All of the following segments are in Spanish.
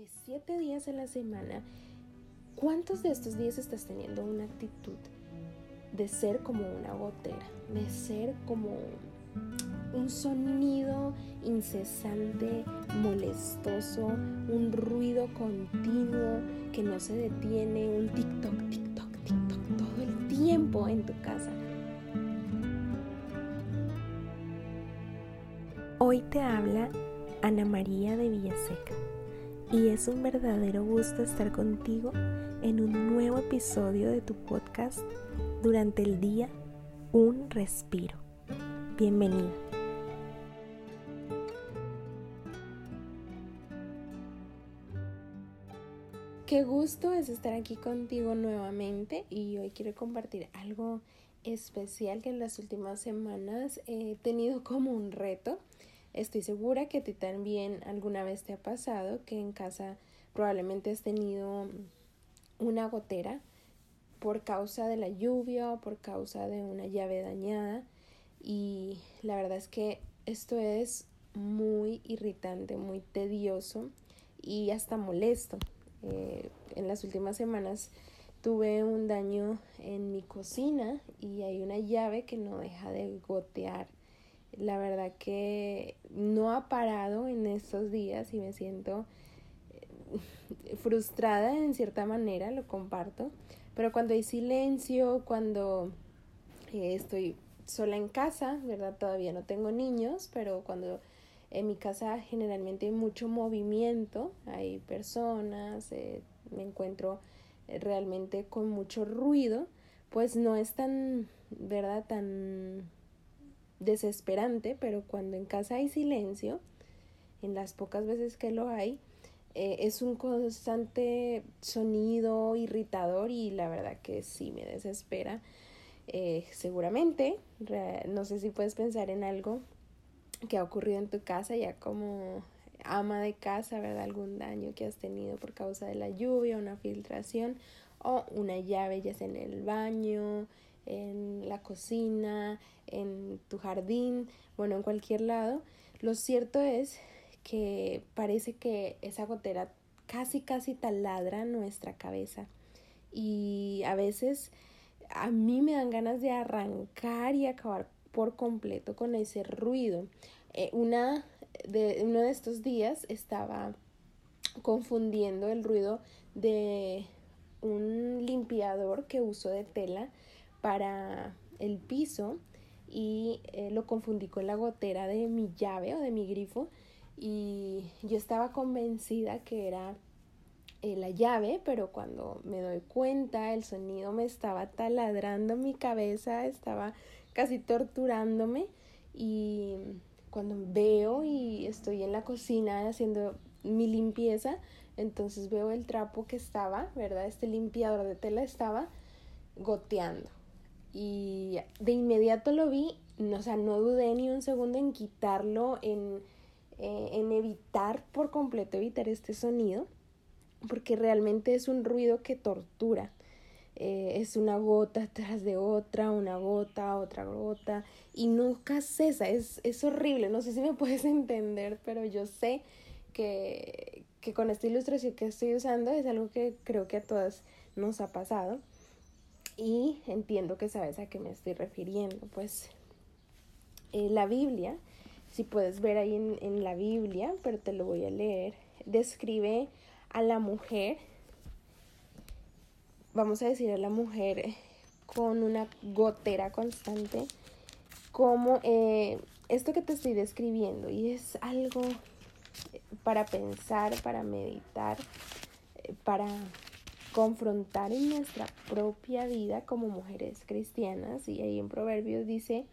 de siete días a la semana, ¿cuántos de estos días estás teniendo una actitud de ser como una gotera, de ser como un sonido incesante, molestoso, un ruido continuo que no se detiene, un TikTok, TikTok, TikTok todo el tiempo en tu casa? Hoy te habla Ana María de Villaseca y es un verdadero gusto estar contigo en un nuevo episodio de tu podcast durante el día Un Respiro. Bienvenido. Qué gusto es estar aquí contigo nuevamente y hoy quiero compartir algo especial que en las últimas semanas he tenido como un reto Estoy segura que a ti también alguna vez te ha pasado que en casa probablemente has tenido una gotera por causa de la lluvia o por causa de una llave dañada y la verdad es que esto es muy irritante, muy tedioso y hasta molesto. Eh, en las últimas semanas tuve un daño en mi cocina y hay una llave que no deja de gotear la verdad que no ha parado en estos días y me siento eh, frustrada en cierta manera, lo comparto, pero cuando hay silencio, cuando eh, estoy sola en casa, ¿verdad? Todavía no tengo niños, pero cuando en mi casa generalmente hay mucho movimiento, hay personas, eh, me encuentro realmente con mucho ruido, pues no es tan, ¿verdad? Tan desesperante, pero cuando en casa hay silencio, en las pocas veces que lo hay, eh, es un constante sonido irritador y la verdad que sí me desespera. Eh, seguramente, no sé si puedes pensar en algo que ha ocurrido en tu casa ya como ama de casa, ¿verdad? Algún daño que has tenido por causa de la lluvia, una filtración o una llave ya sea en el baño, en la cocina, en tu jardín, bueno, en cualquier lado. Lo cierto es que parece que esa gotera casi, casi taladra nuestra cabeza. Y a veces a mí me dan ganas de arrancar y acabar por completo con ese ruido. Eh, una de, uno de estos días estaba confundiendo el ruido de un limpiador que uso de tela para el piso y eh, lo confundí con la gotera de mi llave o de mi grifo y yo estaba convencida que era eh, la llave, pero cuando me doy cuenta el sonido me estaba taladrando mi cabeza, estaba casi torturándome y cuando veo y estoy en la cocina haciendo mi limpieza, entonces veo el trapo que estaba, ¿verdad? Este limpiador de tela estaba goteando y de inmediato lo vi, o sea, no dudé ni un segundo en quitarlo, en, eh, en evitar por completo evitar este sonido, porque realmente es un ruido que tortura. Eh, es una gota tras de otra, una gota, otra gota, y nunca cesa, es, es horrible, no sé si me puedes entender, pero yo sé que, que con esta ilustración que estoy usando es algo que creo que a todas nos ha pasado y entiendo que sabes a qué me estoy refiriendo. Pues eh, la Biblia, si puedes ver ahí en, en la Biblia, pero te lo voy a leer, describe a la mujer, vamos a decir a la mujer con una gotera constante, como eh, esto que te estoy describiendo, y es algo para pensar, para meditar, eh, para confrontar en nuestra propia vida como mujeres cristianas. Y ahí en Proverbios dice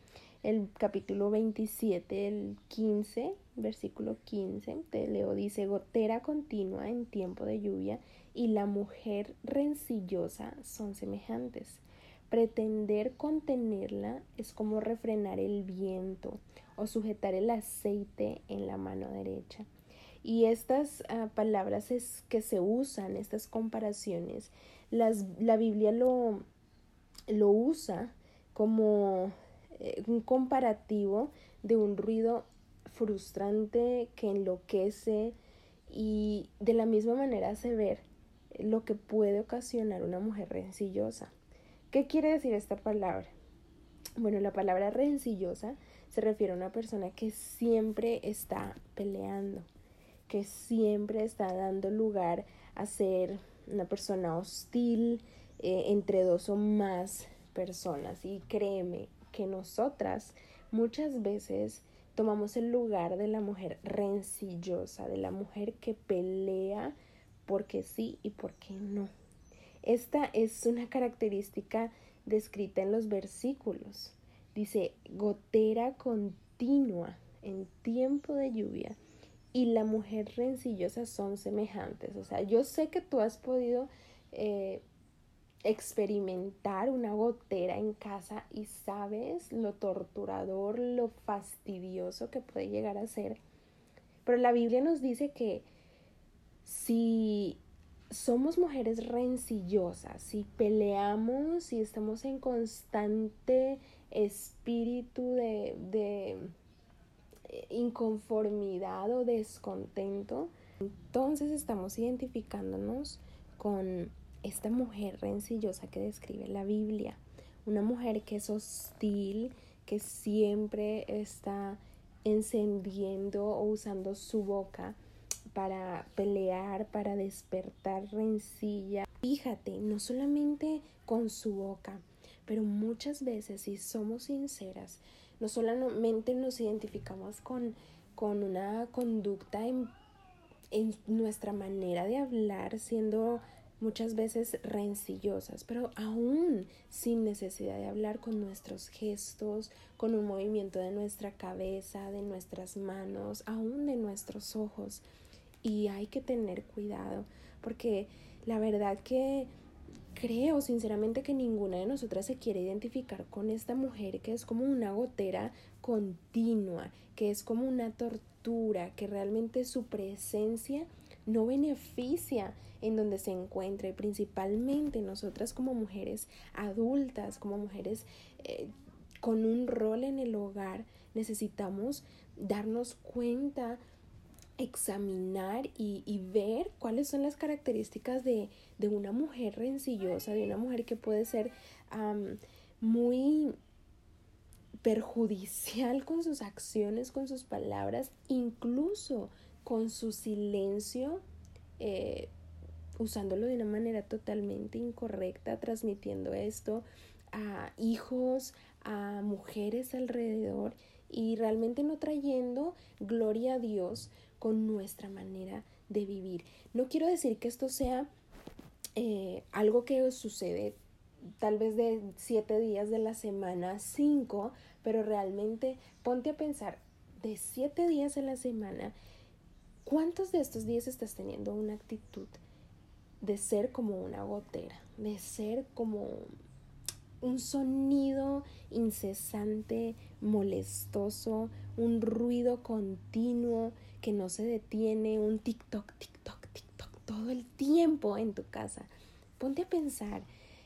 el capítulo 27, el 15, versículo 15, te leo, dice, gotera continua en tiempo de lluvia y la mujer rencillosa son semejantes. Pretender contenerla es como refrenar el viento o sujetar el aceite en la mano derecha. Y estas ah, palabras es que se usan, estas comparaciones, las, la Biblia lo, lo usa como eh, un comparativo de un ruido frustrante que enloquece y de la misma manera hace ver lo que puede ocasionar una mujer rencillosa. ¿Qué quiere decir esta palabra? Bueno, la palabra rencillosa se refiere a una persona que siempre está peleando, que siempre está dando lugar a ser una persona hostil eh, entre dos o más personas. Y créeme que nosotras muchas veces tomamos el lugar de la mujer rencillosa, de la mujer que pelea porque sí y porque no. Esta es una característica descrita en los versículos. Dice, gotera continua en tiempo de lluvia y la mujer rencillosa son semejantes. O sea, yo sé que tú has podido eh, experimentar una gotera en casa y sabes lo torturador, lo fastidioso que puede llegar a ser. Pero la Biblia nos dice que si somos mujeres rencillosas, si peleamos, si estamos en constante espíritu de, de inconformidad o descontento, entonces estamos identificándonos con esta mujer rencillosa que describe la Biblia, una mujer que es hostil, que siempre está encendiendo o usando su boca para pelear, para despertar rencilla. Fíjate, no solamente con su boca, pero muchas veces, si somos sinceras, no solamente nos identificamos con, con una conducta en, en nuestra manera de hablar, siendo muchas veces rencillosas, pero aún sin necesidad de hablar con nuestros gestos, con un movimiento de nuestra cabeza, de nuestras manos, aún de nuestros ojos. Y hay que tener cuidado porque la verdad que creo sinceramente que ninguna de nosotras se quiere identificar con esta mujer que es como una gotera continua, que es como una tortura, que realmente su presencia no beneficia en donde se encuentra y principalmente nosotras como mujeres adultas, como mujeres eh, con un rol en el hogar, necesitamos darnos cuenta examinar y, ver cuáles son las características de, una mujer rencillosa, de una mujer que puede ser muy perjudicial con sus acciones, con sus palabras, incluso con su silencio, eh, usándolo de una manera totalmente incorrecta, transmitiendo esto a hijos, a mujeres alrededor y realmente no trayendo gloria a Dios con nuestra manera de vivir. No quiero decir que esto sea eh, algo que sucede tal vez de siete días de la semana, cinco, pero realmente ponte a pensar de siete días de la semana, ¿cuántos de estos días estás teniendo una actitud de ser como una gotera, de ser como un sonido incesante, molestoso, un ruido continuo que no se detiene, un TikTok, TikTok, TikTok todo el tiempo en tu casa. Ponte a pensar,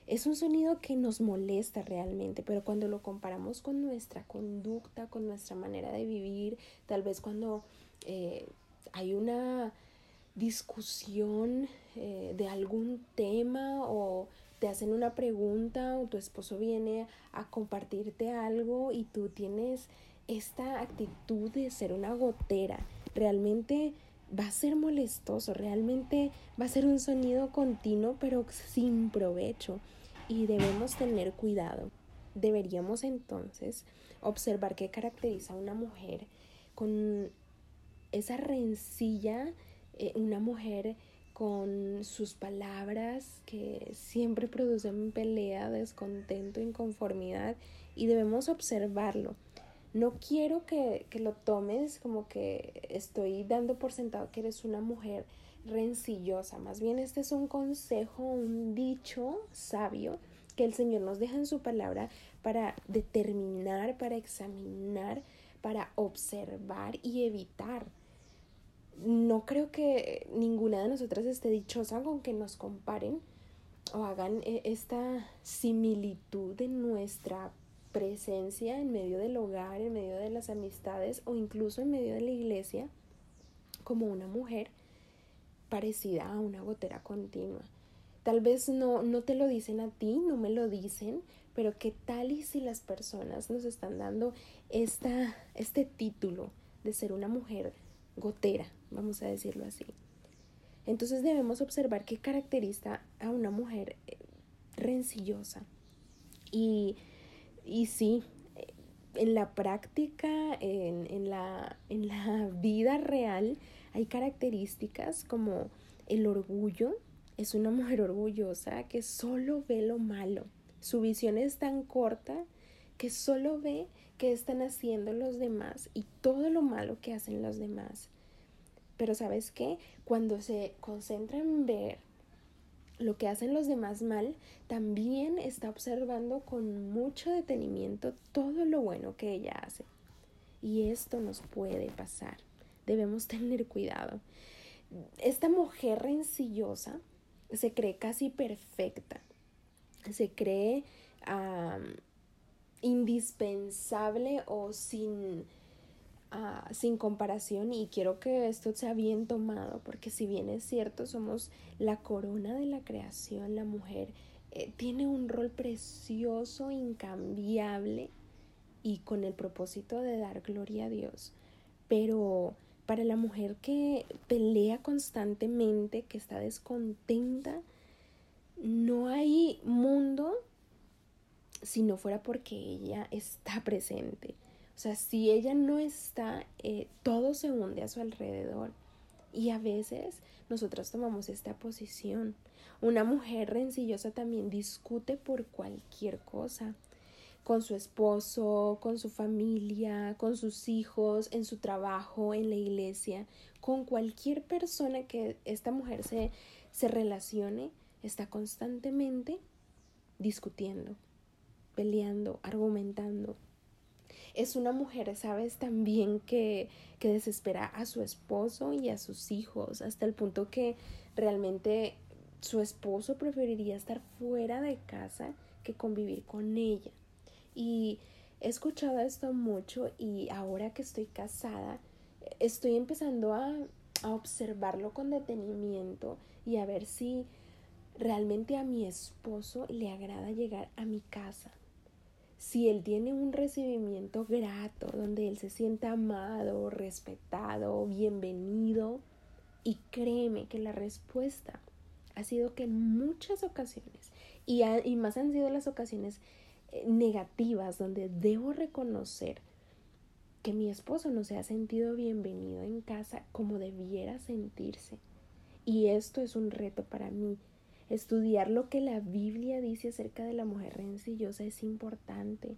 es un sonido que nos molesta realmente, pero cuando lo comparamos con nuestra conducta, con nuestra manera de vivir, tal vez cuando eh, hay una discusión eh, de algún tema o te hacen una pregunta o tu esposo viene a compartirte algo y tú tienes esta actitud de ser una gotera, realmente va a ser molestoso, realmente va a ser un sonido continuo pero sin provecho y debemos tener cuidado. Deberíamos entonces observar qué caracteriza a una mujer con esa rencilla, eh, una mujer con sus palabras que siempre producen pelea, descontento, inconformidad y debemos observarlo. No quiero que, que, lo tomes como que estoy dando por sentado que eres una mujer rencillosa. Más bien este es un consejo, un dicho sabio que el Señor nos deja en su palabra para determinar, para examinar, para observar y evitar no creo que ninguna de nosotras esté dichosa con que nos comparen o hagan eh, esta similitud de nuestra presencia en medio del hogar, en medio de las amistades o incluso en medio de la iglesia como una mujer parecida a una gotera continua. Tal vez no, no te lo dicen a ti, no me lo dicen, pero qué tal y si las personas nos están dando esta, este título de ser una mujer gotera, vamos a decirlo así. Entonces debemos observar qué caracteriza a una mujer eh, rencillosa. Y, y sí, en la práctica, en, en, la, en la vida real, hay características como el orgullo. Es una mujer orgullosa que solo ve lo malo. Su visión es tan corta que solo ve qué están haciendo los demás y todo lo malo que hacen los demás. Pero sabes qué? Cuando se concentra en ver lo que hacen los demás mal, también está observando con mucho detenimiento todo lo bueno que ella hace. Y esto nos puede pasar. Debemos tener cuidado. Esta mujer rencillosa se cree casi perfecta. Se cree indispensable o sin Ah, sin comparación y quiero que esto sea bien tomado porque si bien es cierto somos la corona de la creación, la mujer eh, tiene un rol precioso, incambiable y con el propósito de dar gloria a Dios. Pero para la mujer que pelea constantemente, que está descontenta, no hay mundo si no fuera porque ella está presente. O sea, si ella no está, eh, todo se hunde a su alrededor. Y a veces nosotras tomamos esta posición. Una mujer rencillosa también discute por cualquier cosa con su esposo, con su familia, con sus hijos, en su trabajo, en la iglesia, con cualquier persona que esta mujer se, se relacione, está constantemente discutiendo, peleando, argumentando, es una mujer, sabes, también que, que desespera a su esposo y a sus hijos, hasta el punto que realmente su esposo preferiría estar fuera de casa que convivir con ella. Y he escuchado esto mucho y ahora que estoy casada, estoy empezando a, a observarlo con detenimiento y a ver si realmente a mi esposo le agrada llegar a mi casa si él tiene un recibimiento grato, donde él se sienta amado, respetado, bienvenido, y créeme que la respuesta ha sido que en muchas ocasiones, y, y más han sido las ocasiones eh, negativas, donde debo reconocer que mi esposo no se ha sentido bienvenido en casa como debiera sentirse. Y esto es un reto para mí, Estudiar lo que la Biblia dice acerca de la mujer rencillosa es importante.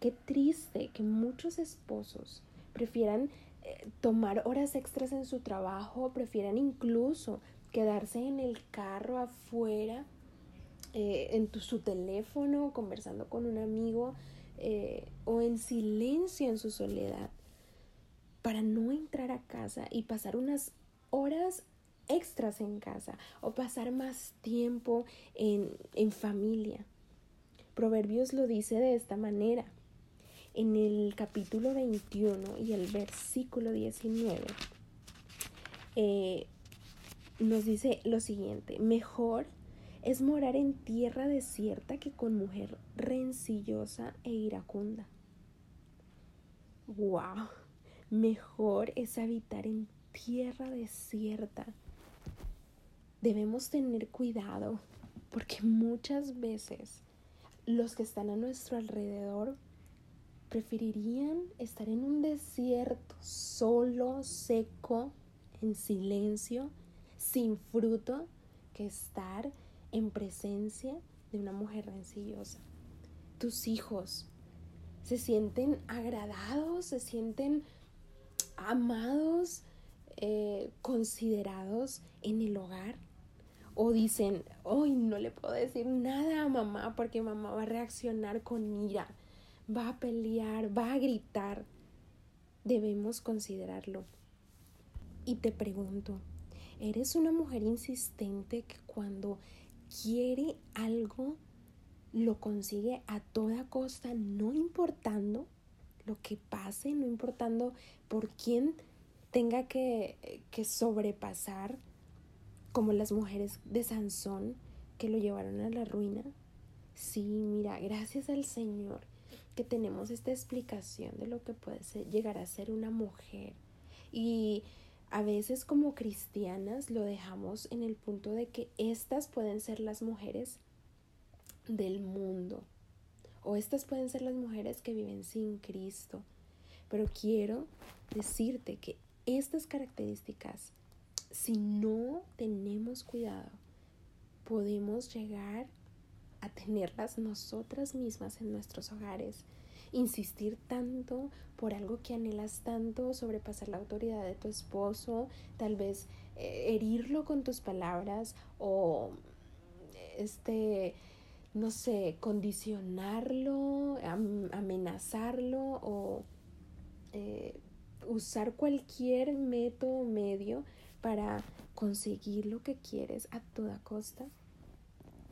Qué triste que muchos esposos prefieran eh, tomar horas extras en su trabajo, prefieran incluso quedarse en el carro afuera, eh, en su teléfono, conversando con un amigo eh, o en silencio en su soledad, para no entrar a casa y pasar unas horas extras en casa o pasar más tiempo en, en familia. Proverbios lo dice de esta manera. En el capítulo 21 y el versículo 19 eh, nos dice lo siguiente, mejor es morar en tierra desierta que con mujer rencillosa e iracunda. ¡Wow! Mejor es habitar en tierra desierta debemos tener cuidado porque muchas veces los que están a nuestro alrededor preferirían estar en un desierto solo, seco, en silencio, sin fruto, que estar en presencia de una mujer rencillosa. Tus hijos se sienten agradados, se sienten amados, eh, considerados en el hogar o dicen, hoy no le puedo decir nada a mamá porque mamá va a reaccionar con ira, va a pelear, va a gritar. Debemos considerarlo. Y te pregunto, ¿eres una mujer insistente que cuando quiere algo lo consigue a toda costa, no importando lo que pase, no importando por quién tenga que, que sobrepasar como las mujeres de Sansón que lo llevaron a la ruina. Sí, mira, gracias al Señor que tenemos esta explicación de lo que puede llegar a ser una mujer. Y a veces como cristianas lo dejamos en el punto de que estas pueden ser las mujeres del mundo o estas pueden ser las mujeres que viven sin Cristo. Pero quiero decirte que estas características, si no tenemos cuidado, podemos llegar a tenerlas nosotras mismas en nuestros hogares. Insistir tanto por algo que anhelas tanto, sobrepasar la autoridad de tu esposo, tal vez eh, herirlo con tus palabras o este no sé, condicionarlo, amenazarlo o eh, usar cualquier método medio para conseguir lo que quieres a toda costa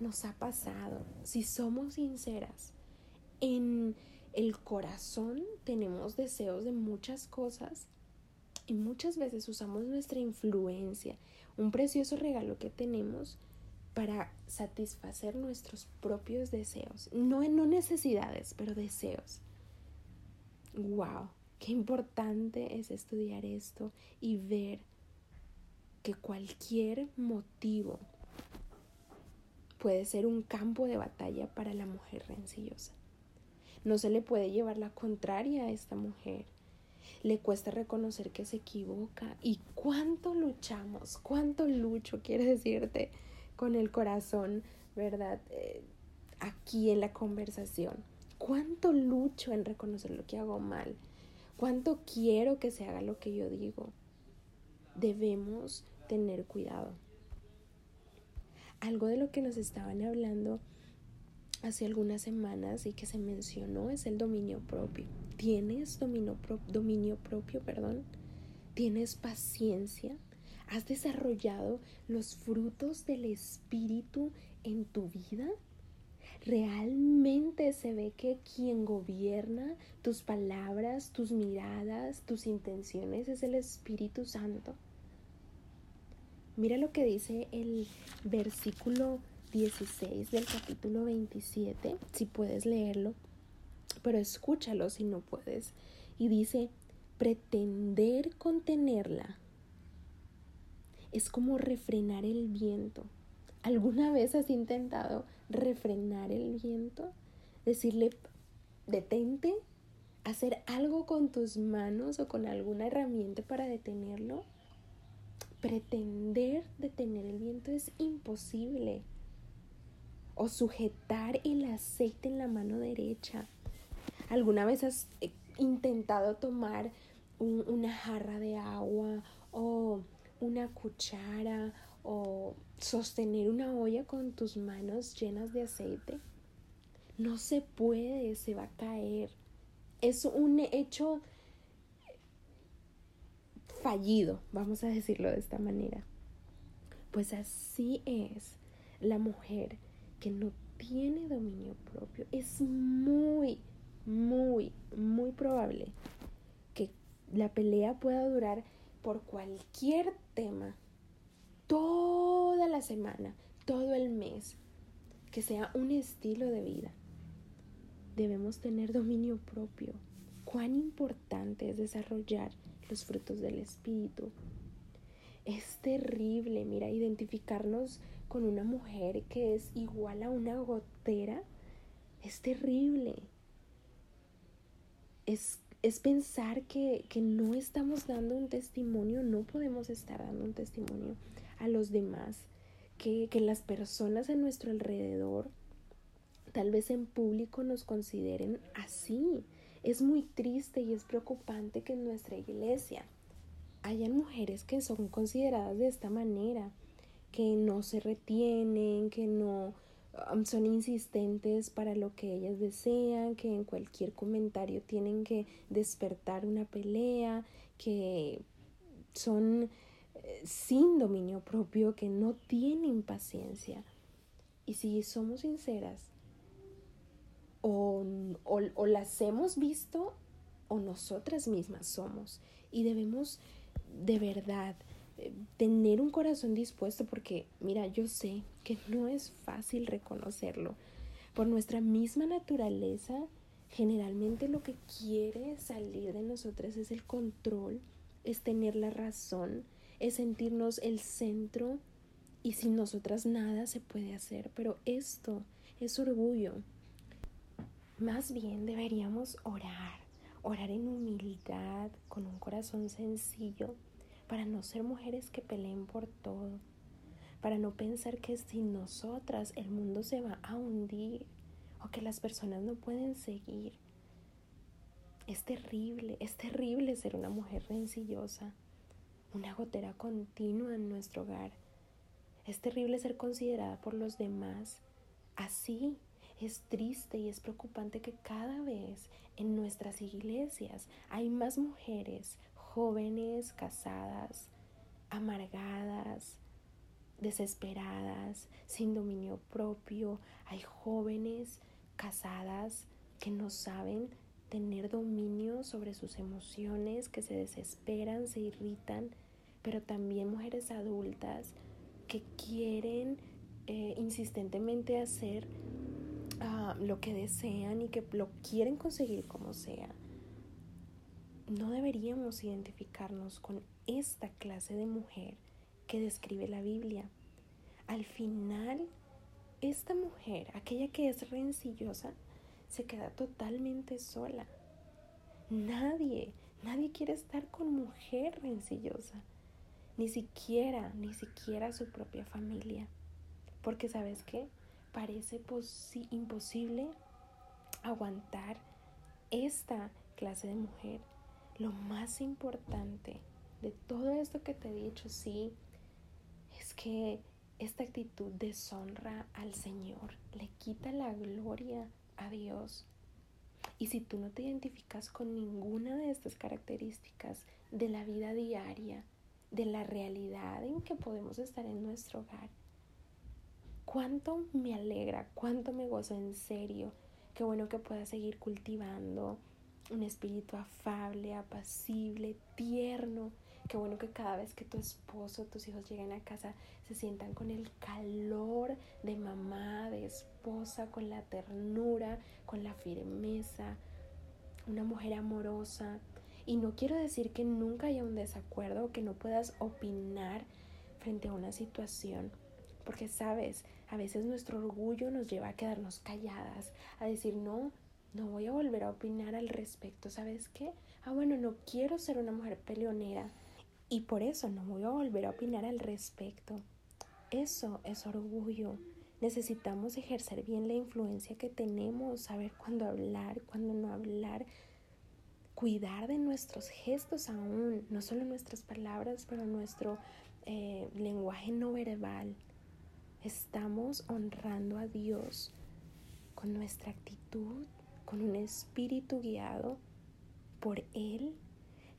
nos ha pasado. Si somos sinceras, en el corazón tenemos deseos de muchas cosas y muchas veces usamos nuestra influencia, un precioso regalo que tenemos para satisfacer nuestros propios deseos, no, no necesidades, pero deseos. ¡Wow! Qué importante es estudiar esto y ver que cualquier motivo puede ser un campo de batalla para la mujer rencillosa. No se le puede llevar la contraria a esta mujer. Le cuesta reconocer que se equivoca. ¿Y cuánto luchamos? ¿Cuánto lucho? Quiere decirte con el corazón, ¿verdad? Eh, aquí en la conversación. ¿Cuánto lucho en reconocer lo que hago mal? ¿Cuánto quiero que se haga lo que yo digo? Debemos tener cuidado algo de lo que nos estaban hablando hace algunas semanas y que se mencionó es el dominio propio. ¿Tienes dominio, dominio propio? Perdón? ¿Tienes paciencia? ¿Has desarrollado los frutos del Espíritu en tu vida? ¿Realmente se ve que quien gobierna tus palabras, tus miradas, tus intenciones es el Espíritu Santo? Mira lo que dice el versículo 16 del capítulo 27, si puedes leerlo, pero escúchalo si no puedes. Y dice, pretender contenerla es como refrenar el viento. ¿Alguna vez has intentado refrenar el viento? Decirle, detente, hacer algo con tus manos o con alguna herramienta para detenerlo pretender detener el viento es imposible. O sujetar el aceite en la mano derecha. ¿Alguna vez has eh, intentado tomar una jarra de agua o una cuchara o sostener una olla con tus manos llenas de aceite? No se puede, se va a caer. Es un hecho fallido, vamos a decirlo de esta manera. Pues así es la mujer que no tiene dominio propio. Es muy, muy, muy probable que la pelea pueda durar por cualquier tema toda la semana, todo el mes, que sea un estilo de vida. Debemos tener dominio propio. Cuán importante es desarrollar los frutos del Espíritu. Es terrible, mira, identificarnos con una mujer que es igual a una gotera. Es terrible. Es, es pensar que, que no estamos dando un testimonio, no podemos estar dando un testimonio a los demás, que, que las personas a nuestro alrededor, tal vez en público, nos consideren así es muy triste y es preocupante que en nuestra iglesia hayan mujeres que son consideradas de esta manera, que no se retienen, que no um, son insistentes para lo que ellas desean, que en cualquier comentario tienen que despertar una pelea, que son eh, sin dominio propio, que no tienen paciencia. Y si somos sinceras, o, o, las hemos visto o nosotras mismas somos. Y debemos de verdad eh, tener un corazón dispuesto, porque mira, yo sé que no es fácil reconocerlo. Por nuestra misma naturaleza, generalmente lo que quiere salir de nosotras es el control, es tener la razón, es sentirnos el centro y sin nosotras nada se puede hacer. Pero esto es orgullo. Más bien deberíamos orar, orar en humildad, con un corazón sencillo, para no ser mujeres que peleen por todo, para no pensar que sin nosotras el mundo se va a hundir o que las personas no pueden seguir. Es terrible, es terrible ser una mujer rencillosa, una gotera continua en nuestro hogar. Es terrible ser considerada por los demás así. Es triste y es preocupante que cada vez en nuestras iglesias hay más mujeres jóvenes, casadas, amargadas, desesperadas, sin dominio propio. Hay jóvenes casadas que no saben tener dominio sobre sus emociones, que se desesperan, se irritan, pero también mujeres adultas que quieren eh, insistentemente hacer lo que desean y que lo quieren conseguir como sea. No deberíamos identificarnos con esta clase de mujer que describe la Biblia. Al final, esta mujer, aquella que es rencillosa, se queda totalmente sola. Nadie, nadie quiere estar con mujer rencillosa. Ni siquiera, ni siquiera su propia familia. Porque sabes qué? Parece imposible aguantar esta clase de mujer. Lo más importante de todo esto que te he dicho, sí, es que esta actitud deshonra al Señor, le quita la gloria a Dios. Y si tú no te identificas con ninguna de estas características de la vida diaria, de la realidad en que podemos estar en nuestro hogar, cuánto me alegra, cuánto me gozo en serio. Qué bueno que puedas seguir cultivando un espíritu afable, apacible, tierno. Qué bueno que cada vez que tu esposo, tus hijos lleguen a casa, se sientan con el calor de mamá, de esposa, con la ternura, con la firmeza. Una mujer amorosa. Y no quiero decir que nunca haya un desacuerdo o que no puedas opinar frente a una situación. Porque sabes, a veces nuestro orgullo nos lleva a quedarnos calladas, a decir, no, no voy a volver a opinar al respecto, ¿sabes qué? Ah, bueno, no quiero ser una mujer peleonera y por eso no voy a volver a opinar al respecto. Eso es orgullo. Necesitamos ejercer bien la influencia que tenemos, saber cuándo hablar, cuándo no hablar, cuidar de nuestros gestos aún, no solo nuestras palabras, pero nuestro eh, lenguaje no verbal. Estamos honrando a Dios con nuestra actitud, con un espíritu guiado por Él,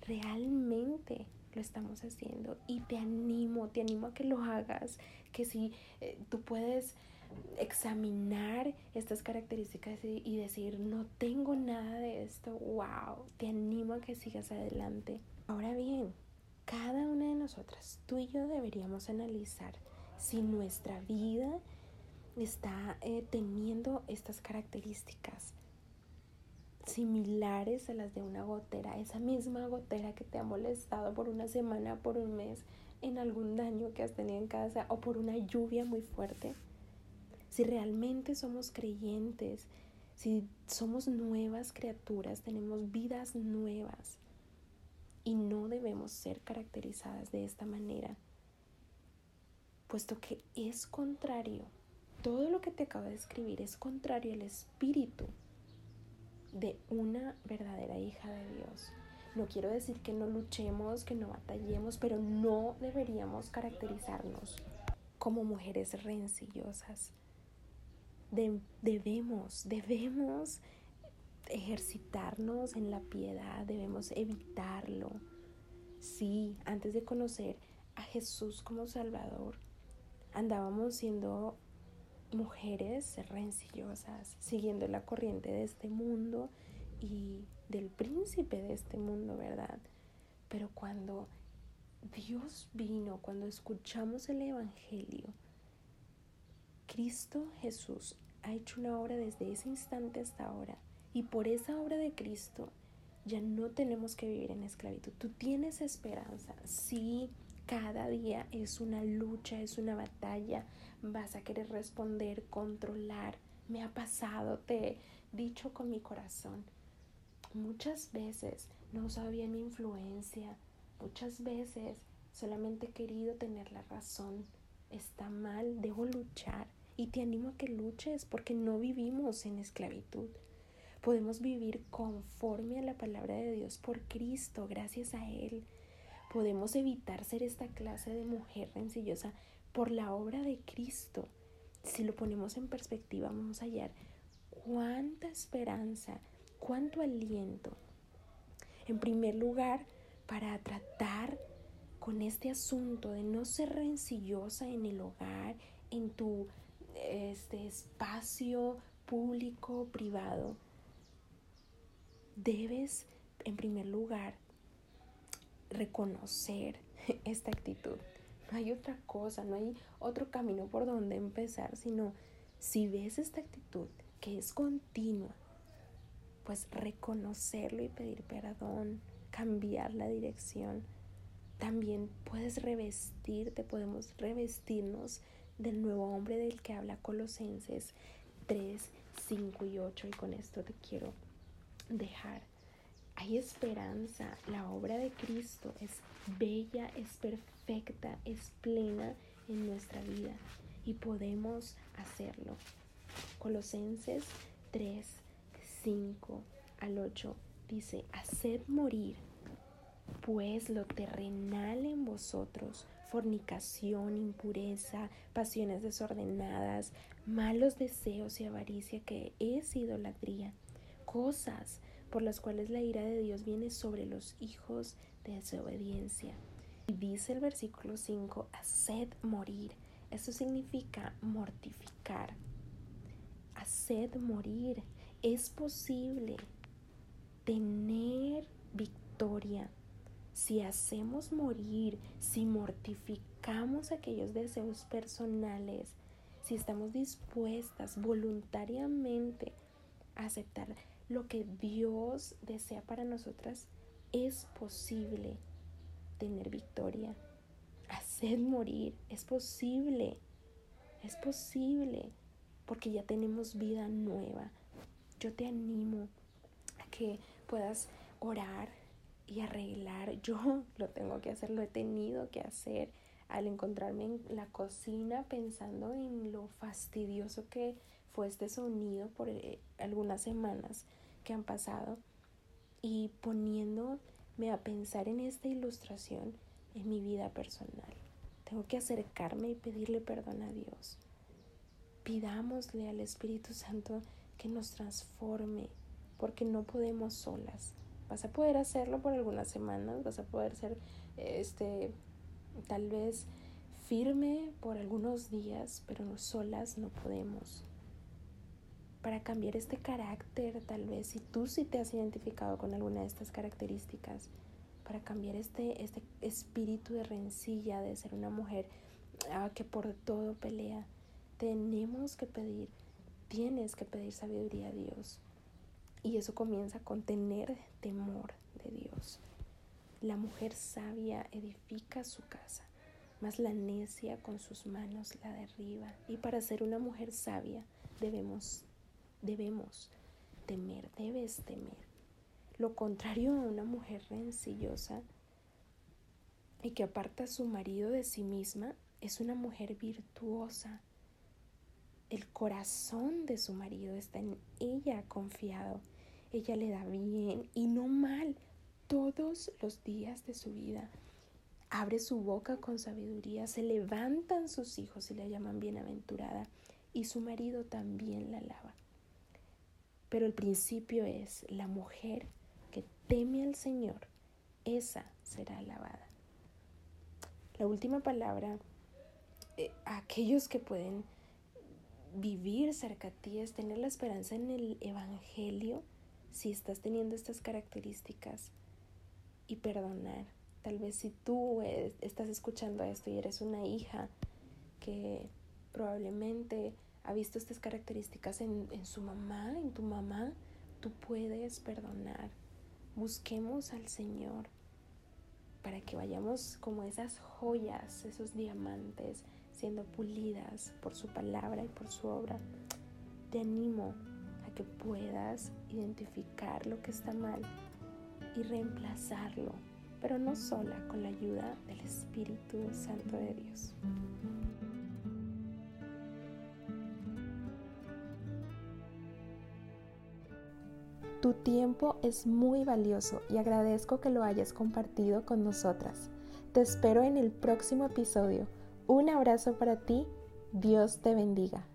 realmente lo estamos haciendo. Y te animo, te animo a que lo hagas, que si eh, tú puedes examinar estas características y, y decir, no tengo nada de esto, wow, te animo a que sigas adelante. Ahora bien, cada una de nosotras, tú y yo deberíamos analizar si nuestra vida está eh, teniendo estas características similares a las de una gotera, esa misma gotera que te ha molestado por una semana, por un mes, en algún daño que has tenido en casa o por una lluvia muy fuerte. Si realmente somos creyentes, si somos nuevas criaturas, tenemos vidas nuevas y no debemos ser caracterizadas de esta manera, puesto que es contrario, todo lo que te acabo de escribir es contrario al espíritu de una verdadera hija de Dios. No quiero decir que no luchemos, que no batallemos, pero no deberíamos caracterizarnos como mujeres rencillosas. debemos, debemos ejercitarnos en la piedad, debemos evitarlo. Sí, antes de conocer a Jesús como Salvador, andábamos siendo mujeres rencillosas, siguiendo la corriente de este mundo y del príncipe de este mundo, ¿verdad? Pero cuando Dios vino cuando escuchamos el Evangelio. Cristo Jesús ha hecho una obra desde ese instante hasta ahora. Y por esa obra de Cristo ya no tenemos que vivir en esclavitud. Tú tienes esperanza. Sí, cada día es una lucha, es una batalla. Vas a querer responder, controlar. Me ha pasado, te he dicho con mi corazón. Muchas veces no sabía mi influencia. Muchas veces solamente he querido tener la razón. Está mal, debo luchar. Y te animo a que luches porque no vivimos en esclavitud. Podemos vivir conforme a la palabra de Dios por Cristo, gracias a Él. Podemos evitar ser esta clase de mujer rencillosa por la obra de Cristo. Si lo ponemos en perspectiva, vamos a hallar cuánta esperanza, cuánto aliento. En primer lugar, para tratar con este asunto de no ser rencillosa en el hogar, en tu este espacio público, privado, debes en primer lugar reconocer esta actitud. No hay otra cosa, no hay otro camino por donde empezar, sino si ves esta actitud que es continua, pues reconocerlo y pedir perdón, cambiar la dirección. También puedes revestirte, podemos revestirnos del nuevo hombre del que habla Colosenses 3, 5 y 8 y con esto te quiero dejar. Hay esperanza, la obra de Cristo es bella, es perfecta, es plena en nuestra vida y podemos hacerlo. Colosenses 3, 5 al 8 dice, haced morir pues lo terrenal en vosotros, fornicación, impureza, pasiones desordenadas, malos deseos y avaricia que es idolatría, cosas por las cuales la ira de Dios viene sobre los hijos de desobediencia. Y dice el versículo 5, haced morir. Eso significa mortificar. Haced morir. Es posible tener victoria si hacemos morir, si mortificamos aquellos deseos personales, si estamos dispuestas voluntariamente a aceptar lo que Dios desea para nosotras, es posible tener victoria. Haced morir, es posible, es posible, porque ya tenemos vida nueva. Yo te animo a que puedas orar y arreglar. Yo lo tengo que hacer, lo he tenido que hacer al encontrarme en la cocina pensando en lo fastidioso que fue este sonido por eh, algunas semanas que han pasado y poniéndome a pensar en esta ilustración en mi vida personal. Tengo que acercarme y pedirle perdón a Dios. Pidámosle al Espíritu Santo que nos transforme, porque no podemos solas. Vas a poder hacerlo por algunas semanas, vas a poder ser este tal vez firme por algunos días, pero no solas no podemos. Para cambiar este carácter, tal vez si tú sí te has identificado con alguna de estas características, para cambiar este, este espíritu de rencilla, de ser una mujer ah, que por todo pelea, tenemos que pedir, tienes que pedir sabiduría a Dios. Y eso comienza con tener temor de Dios. La mujer sabia edifica su casa, mas la necia con sus manos la derriba. Y para ser una mujer sabia debemos, debemos temer, debes temer. Lo contrario a una mujer rencillosa y que aparta a su marido de sí misma es una mujer virtuosa. El corazón de su marido está en ella confiado ella le da bien y no mal todos los días de su vida. Abre su boca con sabiduría, se levantan sus hijos y la llaman bienaventurada y su marido también la alaba. Pero el principio es la mujer que teme al Señor, esa será alabada. La última palabra, eh, aquellos que pueden vivir cerca de ti es tener la esperanza en el Evangelio si estás teniendo estas características y perdonar. Tal vez si tú estás escuchando esto y eres una hija que probablemente ha visto estas características en, en su mamá, en tu mamá, tú puedes perdonar. Busquemos al Señor para que vayamos como esas joyas, esos diamantes, siendo pulidas por su palabra y por su obra. Te animo a que puedas identificar lo que está mal y reemplazarlo, pero no sola, con la ayuda del Espíritu Santo de Dios. Tu tiempo es muy valioso y agradezco que lo hayas compartido con nosotras. Te espero en el próximo episodio. Un abrazo para ti. Dios te bendiga.